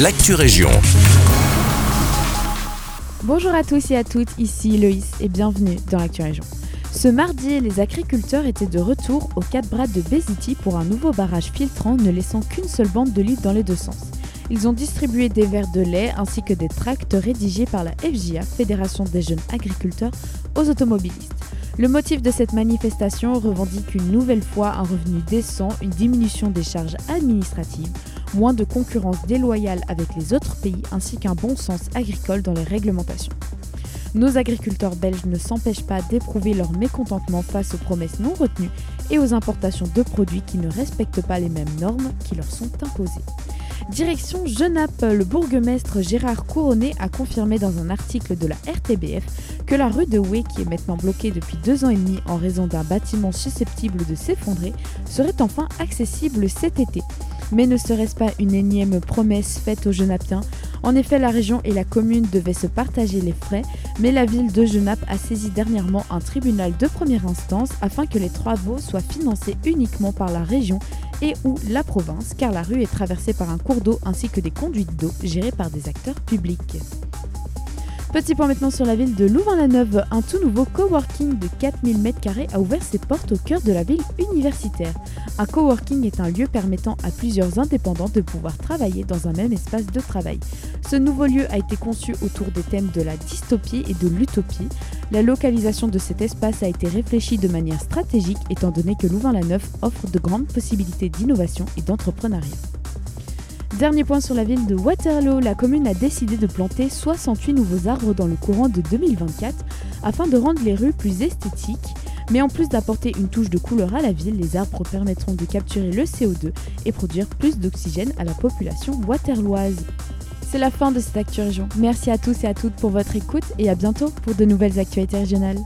l'actu région. Bonjour à tous et à toutes, ici Loïs et bienvenue dans l'actu région. Ce mardi, les agriculteurs étaient de retour aux 4 bras de Béziti pour un nouveau barrage filtrant ne laissant qu'une seule bande de litres dans les deux sens. Ils ont distribué des verres de lait ainsi que des tracts rédigés par la FJA, Fédération des jeunes agriculteurs, aux automobilistes. Le motif de cette manifestation revendique une nouvelle fois un revenu décent, une diminution des charges administratives, moins de concurrence déloyale avec les autres pays ainsi qu'un bon sens agricole dans les réglementations. Nos agriculteurs belges ne s'empêchent pas d'éprouver leur mécontentement face aux promesses non retenues et aux importations de produits qui ne respectent pas les mêmes normes qui leur sont imposées. Direction Genappe, le bourgmestre Gérard Couronné a confirmé dans un article de la RTBF que la rue de Houé, qui est maintenant bloquée depuis deux ans et demi en raison d'un bâtiment susceptible de s'effondrer, serait enfin accessible cet été. Mais ne serait-ce pas une énième promesse faite aux Genapiens En effet, la région et la commune devaient se partager les frais, mais la ville de Genappe a saisi dernièrement un tribunal de première instance afin que les travaux soient financés uniquement par la région et ou la province, car la rue est traversée par un cours d'eau ainsi que des conduites d'eau gérées par des acteurs publics. Petit point maintenant sur la ville de Louvain-la-Neuve. Un tout nouveau coworking de 4000 m2 a ouvert ses portes au cœur de la ville universitaire. Un coworking est un lieu permettant à plusieurs indépendants de pouvoir travailler dans un même espace de travail. Ce nouveau lieu a été conçu autour des thèmes de la dystopie et de l'utopie. La localisation de cet espace a été réfléchie de manière stratégique étant donné que Louvain-la-Neuve offre de grandes possibilités d'innovation et d'entrepreneuriat. Dernier point sur la ville de Waterloo, la commune a décidé de planter 68 nouveaux arbres dans le courant de 2024 afin de rendre les rues plus esthétiques. Mais en plus d'apporter une touche de couleur à la ville, les arbres permettront de capturer le CO2 et produire plus d'oxygène à la population waterloise. C'est la fin de cette Actu. Merci à tous et à toutes pour votre écoute et à bientôt pour de nouvelles actualités régionales.